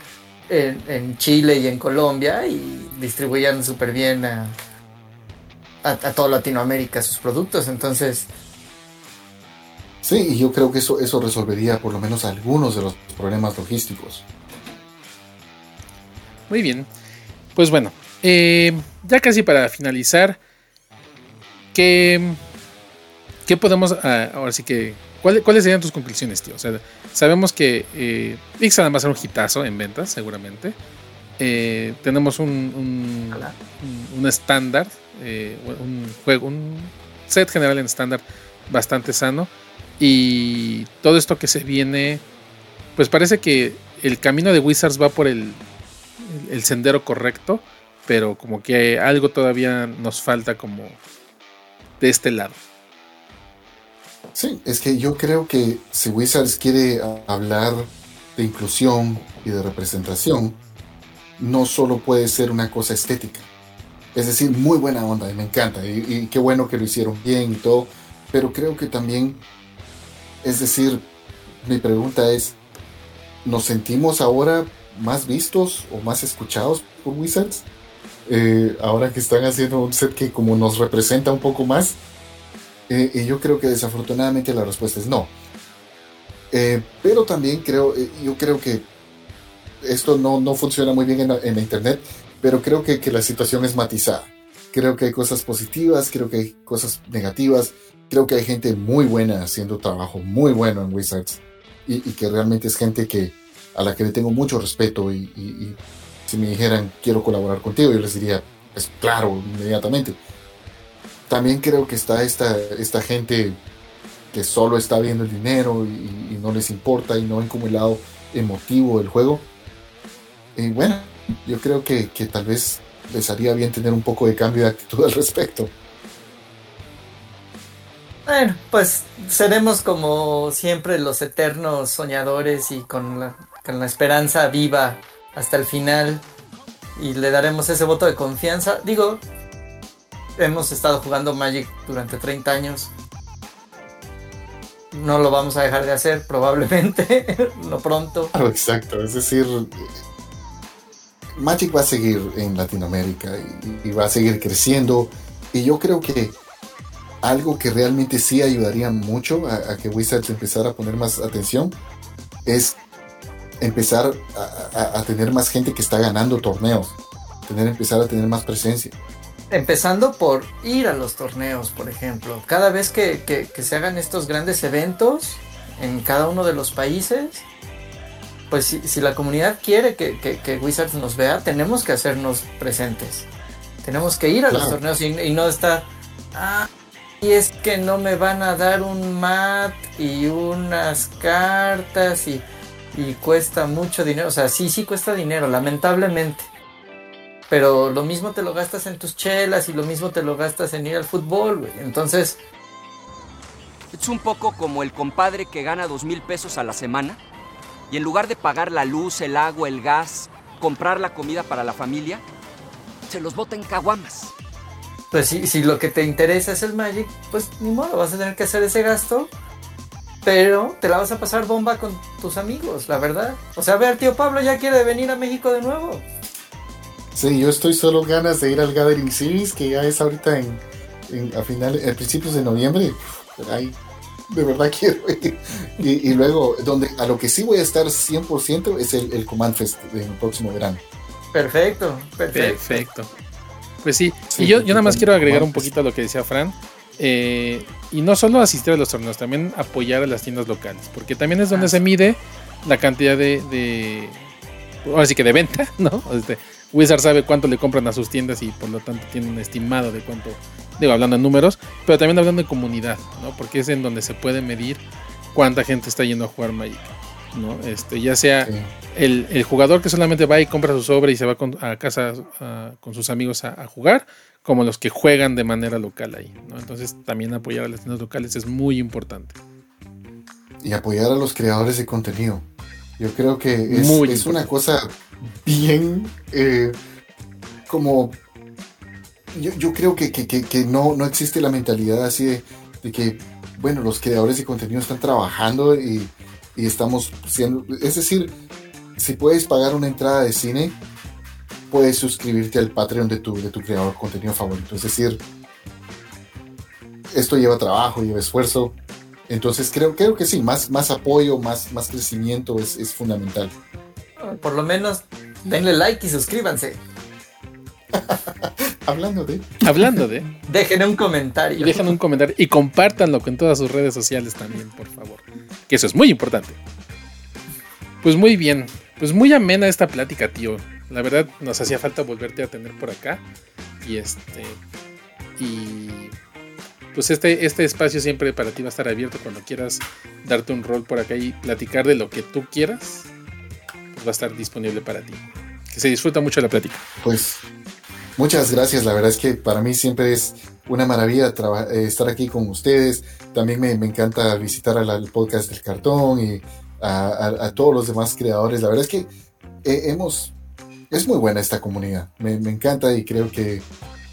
en, en Chile y en Colombia y distribuían súper bien a, a, a toda Latinoamérica sus productos. Entonces, Sí, y yo creo que eso, eso resolvería por lo menos algunos de los problemas logísticos. Muy bien. Pues bueno, eh, ya casi para finalizar, ¿qué, qué podemos, ah, ahora sí que, ¿cuál- ¿cuáles serían tus conclusiones, tío? O sea, sabemos que eh, Ixalan va a ser un hitazo en ventas, seguramente. Eh, tenemos un, un, un- un estándar, eh, un juego, un set general en estándar bastante sano. Y todo esto que se viene, pues parece que el camino de Wizards va por el, el- el sendero correcto. pero como que algo todavía nos falta como de este lado. Sí, es que yo creo que si Wizards quiere hablar de inclusión y de representación, no solo puede ser una cosa estética. Es decir, muy buena onda y me encanta. Y, qué bueno que lo hicieron bien y todo. Pero creo que también, es decir, mi pregunta es, ¿nos sentimos ahora más vistos o más escuchados por Wizards? Eh, ahora que están haciendo un set que como nos representa un poco más. Eh, y yo creo que desafortunadamente la respuesta es no. Eh, pero también creo, eh, yo creo que esto no, no funciona muy bien en la, en internet, pero creo que, que, la situación es matizada. Creo que hay cosas positivas, creo que hay cosas negativas, creo que hay gente muy buena haciendo trabajo muy bueno en Wizards y, y que realmente es gente que, a la que le tengo mucho respeto y, y, y si me dijeran quiero colaborar contigo, yo les diría, pues claro, inmediatamente también creo que está esta, esta gente que solo está viendo el dinero y, no les importa y no ven como el lado emotivo del juego. Y bueno, yo creo que, que tal vez les haría bien tener un poco de cambio de actitud al respecto. Bueno, pues seremos como siempre los eternos soñadores y con la, con la esperanza viva hasta el final y le daremos ese voto de confianza. Digo, hemos estado jugando Magic durante 30 años. No lo vamos a dejar de hacer, probablemente, no pronto. exacto, es decir, Magic va a seguir en Latinoamérica y, va a seguir creciendo. Y yo creo que algo que realmente sí ayudaría mucho a, que Wizards empezara a poner más atención es empezar a, a, tener más gente que está ganando torneos, tener, empezar a tener más presencia. Empezando por ir a los torneos, por ejemplo. Cada vez que, se hagan estos grandes eventos en cada uno de los países, pues si, la comunidad quiere que, Wizards nos vea, tenemos que hacernos presentes. Tenemos que ir a los torneos y, no estar, ah, y es que no me van a dar un mat y unas cartas y, y cuesta mucho dinero. O sea, sí, sí cuesta dinero, lamentablemente pero lo mismo te lo gastas en tus chelas y lo mismo te lo gastas en ir al fútbol, güey. Entonces... Es un poco como el compadre que gana dos mil pesos a la semana y en lugar de pagar la luz, el agua, el gas, comprar la comida para la familia, se los bota en caguamas. Pues si, si lo que te interesa es el Magic, pues ni modo, vas a tener que hacer ese gasto pero te la vas a pasar bomba con tus amigos, la verdad. O sea, a ver, tío Pablo ya quiere venir a México de nuevo. Sí, yo estoy solo ganas de ir al Gathering Series, que ya es ahorita en, a finales, a principios de noviembre. Ay, de verdad quiero ir. Y, luego, donde a lo que sí voy a estar 100% es el, Command Fest del próximo verano. Perfecto, perfecto. Pues sí, y yo, yo nada más quiero agregar un poquito a lo que decía Fran. Eh, y no solo asistir a los torneos, también apoyar a las tiendas locales, porque también es donde ah, se mide la cantidad de, de ahora sí que de venta, ¿no? Este, Wizard sabe cuánto le compran a sus tiendas y por lo tanto tiene un estimado de cuánto, digo, hablando en números, pero también hablando de comunidad, ¿no? Porque es en donde se puede medir cuánta gente está yendo a jugar Magic, ¿no? Este, ya sea el, jugador que solamente va y compra su sobre y se va a casa con sus amigos a, jugar, como los que juegan de manera local ahí, ¿no? Entonces también apoyar a las tiendas locales es muy importante. Y apoyar a los creadores de contenido. Yo creo que es, es una cosa bien eh, como... Yo, creo que, no, no existe la mentalidad así de, que, bueno, los creadores de contenido están trabajando y, estamos siendo... Es decir, si puedes pagar una entrada de cine, puedes suscribirte al Patreon de tu, de tu creador de contenido favorito. Es decir, esto lleva trabajo, lleva esfuerzo. Entonces creo, creo que sí, más, más apoyo, más, más crecimiento es, es fundamental. Por lo menos denle like y suscríbanse. Hablando de. Hablando de. Dejen un comentario. Y dejen un comentario y compártanlo con todas sus redes sociales también, por favor. Que eso es muy importante. Pues muy bien. Pues muy amena esta plática, tío. La verdad, nos hacía falta volverte a tener por acá. Y este. Y. Pues este, este espacio siempre para ti va a estar abierto cuando quieras darte un rol por acá y platicar de lo que tú quieras va a estar disponible para ti. Que se disfruta mucho la plática. Pues Muchas gracias, la verdad es que para mí siempre es una maravilla eh, estar aquí con ustedes. También me, encanta visitar al, podcast del cartón y a, todos los demás creadores. La verdad es que eh, hemos, es muy buena esta comunidad, me, encanta y creo que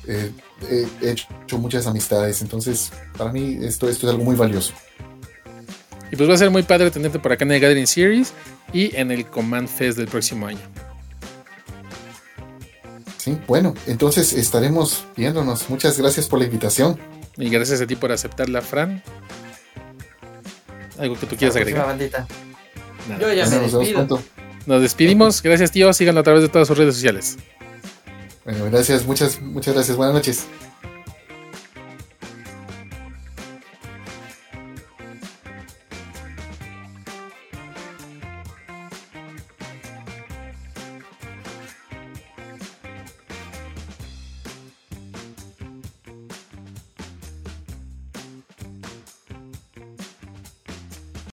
eh, he hecho muchas amistades, entonces para mí esto, esto es algo muy valioso. Y pues va a ser muy padre tenerte por acá en el Gathering Series y en el Command Fest del próximo año. Sí, bueno, entonces estaremos viéndonos. Muchas gracias por la invitación. Y gracias a ti por aceptarla, Fran. ¿Algo que tú quieras agregar? Yo ya me despido. Nos despedimos. Gracias, tío. Síganlo a través de todas sus redes sociales. Bueno, gracias. Muchas, muchas gracias. Buenas noches.